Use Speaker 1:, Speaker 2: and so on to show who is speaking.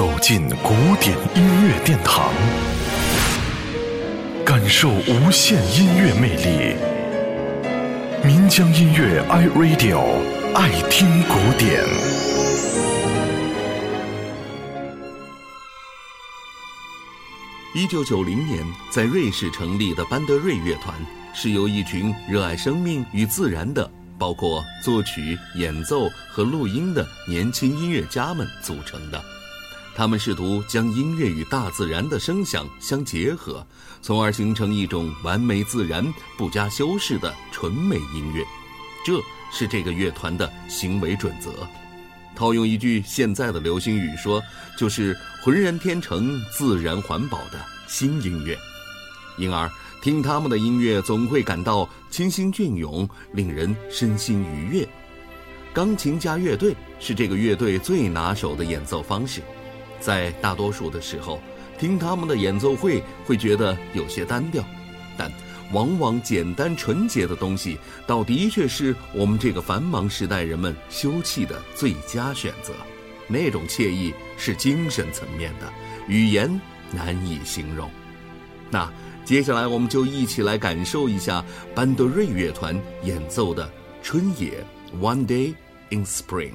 Speaker 1: 走进古典音乐殿堂，感受无限音乐魅力。民江音乐 iRadio 爱听古典。
Speaker 2: 一九九零年在瑞士成立的班德瑞乐团，是由一群热爱生命与自然的。包括作曲、演奏和录音的年轻音乐家们组成的，他们试图将音乐与大自然的声响相结合，从而形成一种完美自然、不加修饰的纯美音乐。这是这个乐团的行为准则。套用一句现在的流行语说，就是浑然天成、自然环保的新音乐。因而。听他们的音乐，总会感到清新隽永，令人身心愉悦。钢琴加乐队是这个乐队最拿手的演奏方式，在大多数的时候，听他们的演奏会会觉得有些单调，但往往简单纯洁的东西，倒的确是我们这个繁忙时代人们休憩的最佳选择。那种惬意是精神层面的，语言难以形容。那。接下来，我们就一起来感受一下班德瑞乐团演奏的《春野》（One Day in Spring）。